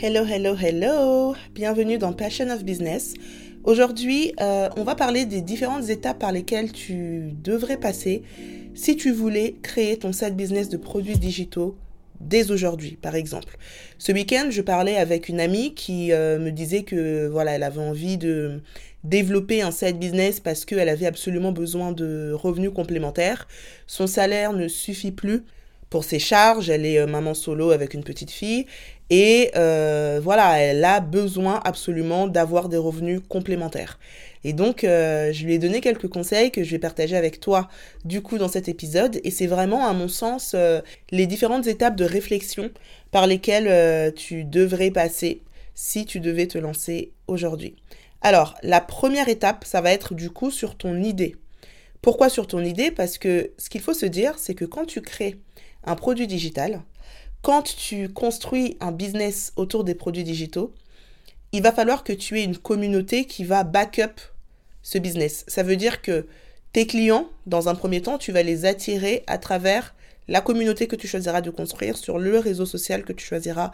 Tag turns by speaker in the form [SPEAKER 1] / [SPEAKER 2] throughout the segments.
[SPEAKER 1] Hello, hello, hello. Bienvenue dans Passion of Business. Aujourd'hui, euh, on va parler des différentes étapes par lesquelles tu devrais passer si tu voulais créer ton site business de produits digitaux dès aujourd'hui, par exemple. Ce week-end, je parlais avec une amie qui euh, me disait que voilà, elle avait envie de développer un side business parce qu'elle avait absolument besoin de revenus complémentaires. Son salaire ne suffit plus pour ses charges, elle est euh, maman solo avec une petite fille et euh, voilà, elle a besoin absolument d'avoir des revenus complémentaires. Et donc, euh, je lui ai donné quelques conseils que je vais partager avec toi du coup dans cet épisode. Et c'est vraiment, à mon sens, les différentes étapes de réflexion par lesquelles tu devrais passer si tu devais te lancer aujourd'hui. Alors, la première étape, ça va être du coup sur ton idée. Pourquoi sur ton idée? Parce que ce qu'il faut se dire, c'est que quand tu crées un produit digital, quand tu construis un business autour des produits digitaux, il va falloir que tu aies une communauté qui va back up ce business. Ça veut dire que tes clients, dans un premier temps, tu vas les attirer à travers la communauté que tu choisiras de construire sur le réseau social que tu choisiras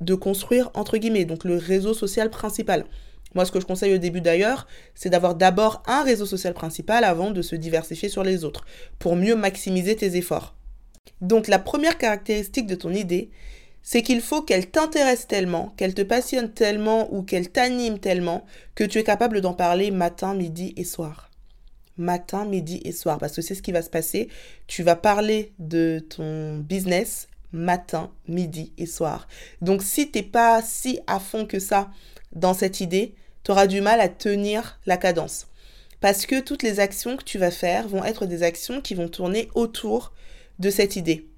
[SPEAKER 1] de construire, entre guillemets, donc le réseau social principal. Moi, ce que je conseille au début d'ailleurs, c'est d'avoir d'abord un réseau social principal avant de se diversifier sur les autres, pour mieux maximiser tes efforts. Donc la première caractéristique de ton idée, c'est qu'il faut qu'elle t'intéresse tellement, qu'elle te passionne tellement ou qu'elle t'anime tellement que tu es capable d'en parler matin, midi et soir. Matin, midi et soir, parce que c'est ce qui va se passer. Tu vas parler de ton business matin, midi et soir. Donc si t'es pas si à fond que ça dans cette idée, tu auras du mal à tenir la cadence. Parce que toutes les actions que tu vas faire vont être des actions qui vont tourner autour de cette idée.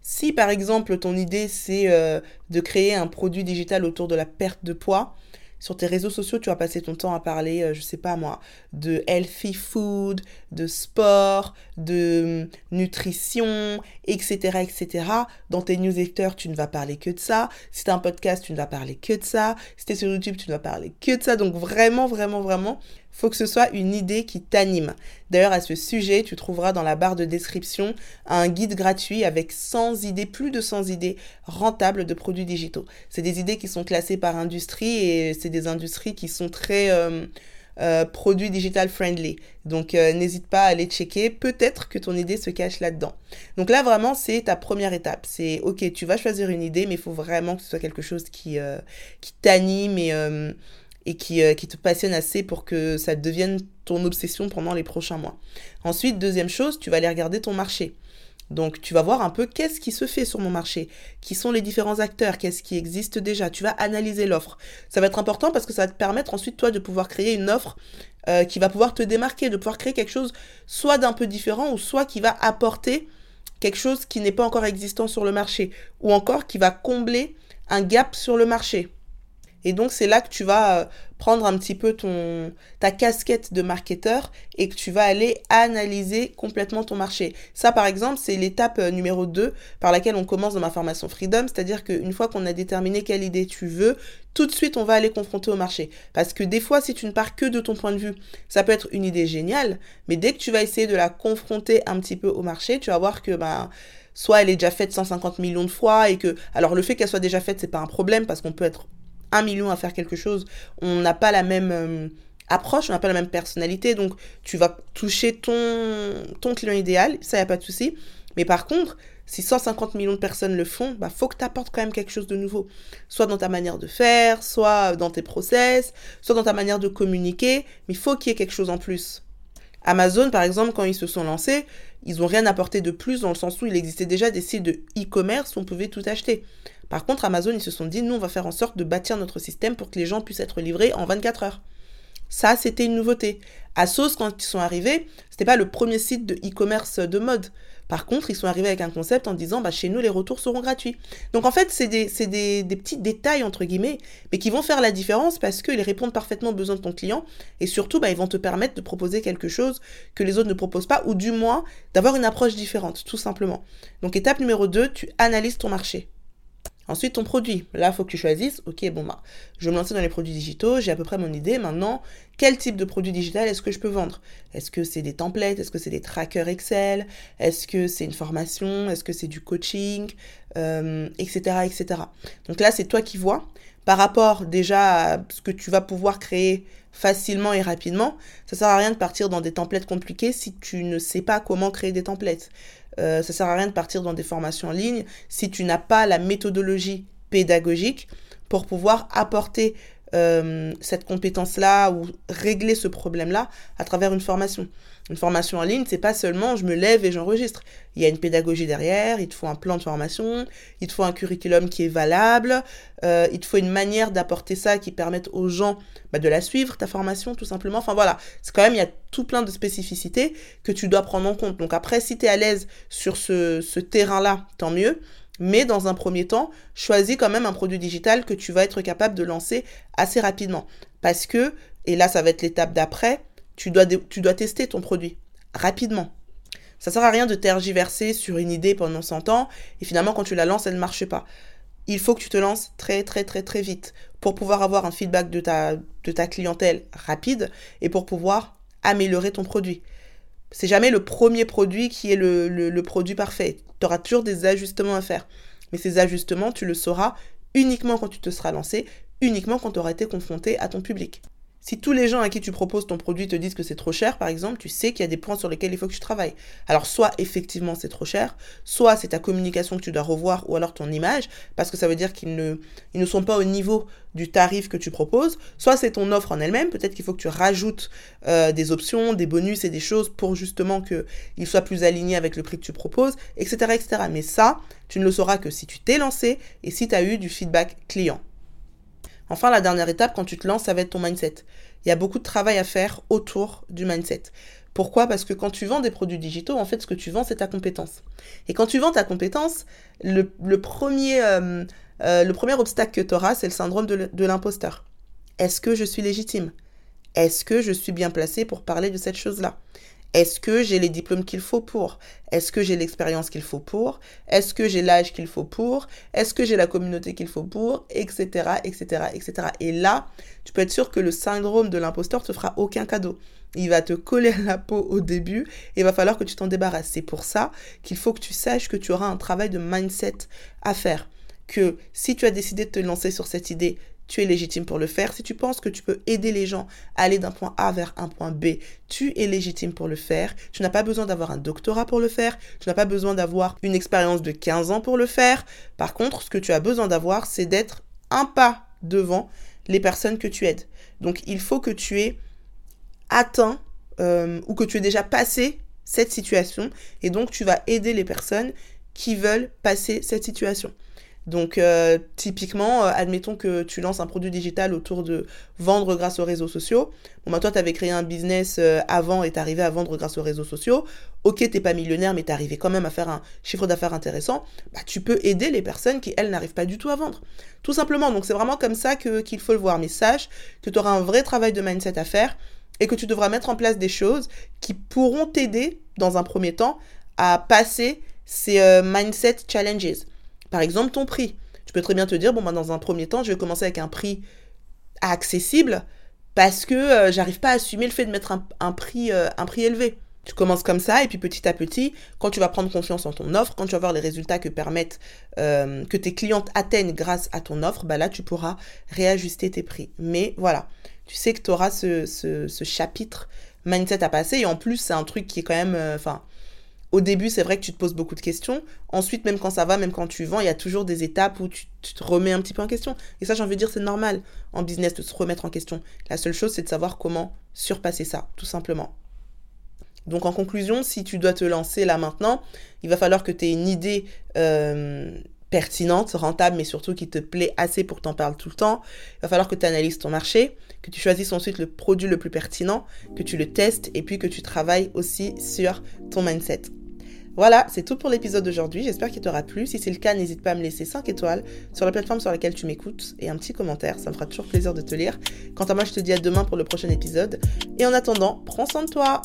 [SPEAKER 1] Si par exemple ton idée c'est euh, de créer un produit digital autour de la perte de poids, sur tes réseaux sociaux, tu vas passer ton temps à parler, euh, je sais pas moi, de healthy food, de sport, de hum, nutrition, etc., etc. Dans tes newsletters, tu ne vas parler que de ça. Si tu as un podcast, tu ne vas parler que de ça. Si tu es sur YouTube, tu ne vas parler que de ça. Donc vraiment, vraiment, vraiment, faut que ce soit une idée qui t'anime. D'ailleurs, à ce sujet, tu trouveras dans la barre de description un guide gratuit avec 100 idées, plus de 100 idées rentables de produits digitaux. C'est des idées qui sont classées par industrie et c'est des industries qui sont très euh, euh, produits digital friendly. Donc euh, n'hésite pas à aller checker. Peut-être que ton idée se cache là-dedans. Donc là, vraiment, c'est ta première étape. C'est ok, tu vas choisir une idée, mais il faut vraiment que ce soit quelque chose qui, qui t'anime et et qui, euh, qui, te passionne assez pour que ça devienne ton obsession pendant les prochains mois. Ensuite, deuxième chose, tu vas aller regarder ton marché. Donc tu vas voir un peu qu'est-ce qui se fait sur mon marché, qui sont les différents acteurs, qu'est-ce qui existe déjà. Tu vas analyser l'offre. Ça va être important parce que ça va te permettre ensuite toi de pouvoir créer une offre euh, qui va pouvoir te démarquer, de pouvoir créer quelque chose soit d'un peu différent ou soit qui va apporter quelque chose qui n'est pas encore existant sur le marché ou encore qui va combler un gap sur le marché. Et donc, c'est là que tu vas euh, prendre un petit peu ton, ta casquette de marketeur et que tu vas aller analyser complètement ton marché. Ça, par exemple, c'est l'étape euh, numéro 2 par laquelle on commence dans ma formation Freedom. C'est-à-dire qu'une fois qu'on a déterminé quelle idée tu veux, tout de suite, on va aller confronter au marché. Parce que des fois, si tu ne pars que de ton point de vue, ça peut être une idée géniale, mais dès que tu vas essayer de la confronter un petit peu au marché, tu vas voir que, ben, soit elle est déjà faite 150 millions de fois et que, alors le fait qu'elle soit déjà faite, c'est pas un problème parce qu'on peut être un million à faire quelque chose, on n'a pas la même euh, approche, on n'a pas la même personnalité, donc tu vas toucher ton, ton client idéal, ça, y a pas de souci. Mais par contre, si 150 millions de personnes le font, bah faut que tu apportes quand même quelque chose de nouveau. Soit dans ta manière de faire, soit dans tes process, soit dans ta manière de communiquer, mais il faut qu'il y ait quelque chose en plus. Amazon, par exemple, quand ils se sont lancés, ils n'ont rien apporté de plus dans le sens où il existait déjà des sites de e-commerce où on pouvait tout acheter. Par contre, Amazon, ils se sont dit, nous, on va faire en sorte de bâtir notre système pour que les gens puissent être livrés en 24 heures. Ça, c'était une nouveauté. Asos, quand ils sont arrivés, c'était pas le premier site de e-commerce de mode. Par contre, ils sont arrivés avec un concept en disant, bah, chez nous, les retours seront gratuits. Donc, en fait, c'est des, des, petits détails, entre guillemets, mais qui vont faire la différence parce qu'ils répondent parfaitement aux besoins de ton client. Et surtout, bah, ils vont te permettre de proposer quelque chose que les autres ne proposent pas, ou du moins, d'avoir une approche différente, tout simplement. Donc, étape numéro 2, tu analyses ton marché. Ensuite, ton produit. Là, il faut que tu choisisses, ok, bon, bah, je me lancer dans les produits digitaux, j'ai à peu près mon idée. Maintenant, quel type de produit digital est-ce que je peux vendre? Est-ce que c'est des templates? Est-ce que c'est des trackers Excel? Est-ce que c'est une formation? Est-ce que c'est du coaching? Etc. Euh, etc. Donc là, c'est toi qui vois. Par rapport déjà à ce que tu vas pouvoir créer facilement et rapidement, ça sert à rien de partir dans des templates compliqués si tu ne sais pas comment créer des templates. Euh, ça sert à rien de partir dans des formations en ligne si tu n'as pas la méthodologie pédagogique pour pouvoir apporter euh, cette compétence-là ou régler ce problème-là à travers une formation. Une formation en ligne, c'est pas seulement je me lève et j'enregistre. Il y a une pédagogie derrière, il te faut un plan de formation, il te faut un curriculum qui est valable, euh, il te faut une manière d'apporter ça qui permette aux gens bah, de la suivre, ta formation, tout simplement. Enfin voilà, c'est quand même, il y a tout plein de spécificités que tu dois prendre en compte. Donc après, si tu es à l'aise sur ce, ce terrain-là, tant mieux. Mais dans un premier temps, choisis quand même un produit digital que tu vas être capable de lancer assez rapidement. Parce que, et là ça va être l'étape d'après, tu dois, tester ton produit rapidement. Ça sert à rien de tergiverser sur une idée pendant 100 ans et finalement quand tu la lances, elle ne marche pas. Il faut que tu te lances très très très très vite pour pouvoir avoir un feedback de ta, de ta clientèle rapide et pour pouvoir améliorer ton produit. C'est jamais le premier produit qui est le, le produit parfait. Tu auras toujours des ajustements à faire. Mais ces ajustements, tu le sauras uniquement quand tu te seras lancé, uniquement quand tu auras été confronté à ton public. Si tous les gens à qui tu proposes ton produit te disent que c'est trop cher, par exemple, tu sais qu'il y a des points sur lesquels il faut que tu travailles. Alors, soit effectivement c'est trop cher, soit c'est ta communication que tu dois revoir, ou alors ton image, parce que ça veut dire qu'ils ne, sont pas au niveau du tarif que tu proposes, soit c'est ton offre en elle-même, peut-être qu'il faut que tu rajoutes euh, des options, des bonus et des choses pour justement qu'ils soient plus alignés avec le prix que tu proposes, etc., etc. Mais ça, tu ne le sauras que si tu t'es lancé et si tu as eu du feedback client. Enfin, la dernière étape, quand tu te lances, ça va être ton mindset. Il y a beaucoup de travail à faire autour du mindset. Pourquoi? Parce que quand tu vends des produits digitaux, en fait, ce que tu vends, c'est ta compétence. Et quand tu vends ta compétence, le, premier, euh, euh, premier obstacle que tu auras, c'est le syndrome de l'imposteur. Est-ce que je suis légitime? Est-ce que je suis bien placé pour parler de cette chose-là? Est-ce que j'ai les diplômes qu'il faut pour? Est-ce que j'ai l'expérience qu'il faut pour? Est-ce que j'ai l'âge qu'il faut pour? Est-ce que j'ai la communauté qu'il faut pour? Etc. etc. etc. Et là, tu peux être sûr que le syndrome de l'imposteur te fera aucun cadeau. Il va te coller à la peau au début et il va falloir que tu t'en débarrasses. C'est pour ça qu'il faut que tu saches que tu auras un travail de mindset à faire. Que si tu as décidé de te lancer sur cette idée, tu es légitime pour le faire. Si tu penses que tu peux aider les gens à aller d'un point A vers un point B, tu es légitime pour le faire. Tu n'as pas besoin d'avoir un doctorat pour le faire. Tu n'as pas besoin d'avoir une expérience de 15 ans pour le faire. Par contre, ce que tu as besoin d'avoir, c'est d'être un pas devant les personnes que tu aides. Donc, il faut que tu aies atteint euh, ou que tu aies déjà passé cette situation et donc tu vas aider les personnes qui veulent passer cette situation. Donc euh, typiquement, euh, admettons que tu lances un produit digital autour de vendre grâce aux réseaux sociaux. Bon bah toi tu avais créé un business euh, avant et arrivé à vendre grâce aux réseaux sociaux. Ok t'es pas millionnaire mais arrivé quand même à faire un chiffre d'affaires intéressant. Bah tu peux aider les personnes qui elles n'arrivent pas du tout à vendre. Tout simplement. Donc c'est vraiment comme ça qu'il faut le voir. Mais sache que tu auras un vrai travail de mindset à faire et que tu devras mettre en place des choses qui pourront t'aider dans un premier temps à passer ces mindset challenges. Par exemple, ton prix. Tu peux très bien te dire, bon, bah, dans un premier temps, je vais commencer avec un prix accessible parce que euh, j'arrive pas à assumer le fait de mettre un, prix, euh, un prix élevé. Tu commences comme ça et puis petit à petit, quand tu vas prendre confiance en ton offre, quand tu vas voir les résultats que permettent euh, que tes clientes atteignent grâce à ton offre, bah là tu pourras réajuster tes prix. Mais voilà, tu sais que tu auras ce, ce, chapitre mindset à passer et en plus c'est un truc qui est quand même, au début, c'est vrai que tu te poses beaucoup de questions. Ensuite, même quand ça va, même quand tu vends, il y a toujours des étapes où tu, te remets un petit peu en question. Et ça, j'ai envie de dire, c'est normal en business de se remettre en question. La seule chose, c'est de savoir comment surpasser ça, tout simplement. Donc en conclusion, si tu dois te lancer là maintenant, il va falloir que tu aies une idée euh, pertinente, rentable, mais surtout qui te plaît assez pour t'en parler tout le temps. Il va falloir que tu analyses ton marché, que tu choisisses ensuite le produit le plus pertinent, que tu le testes et puis que tu travailles aussi sur ton mindset. Voilà, c'est tout pour l'épisode d'aujourd'hui. J'espère qu'il t'aura plu. Si c'est le cas, n'hésite pas à me laisser 5 étoiles sur la plateforme sur laquelle tu m'écoutes et un petit commentaire. Ça me fera toujours plaisir de te lire. Quant à moi, je te dis à demain pour le prochain épisode. Et en attendant, prends soin de toi.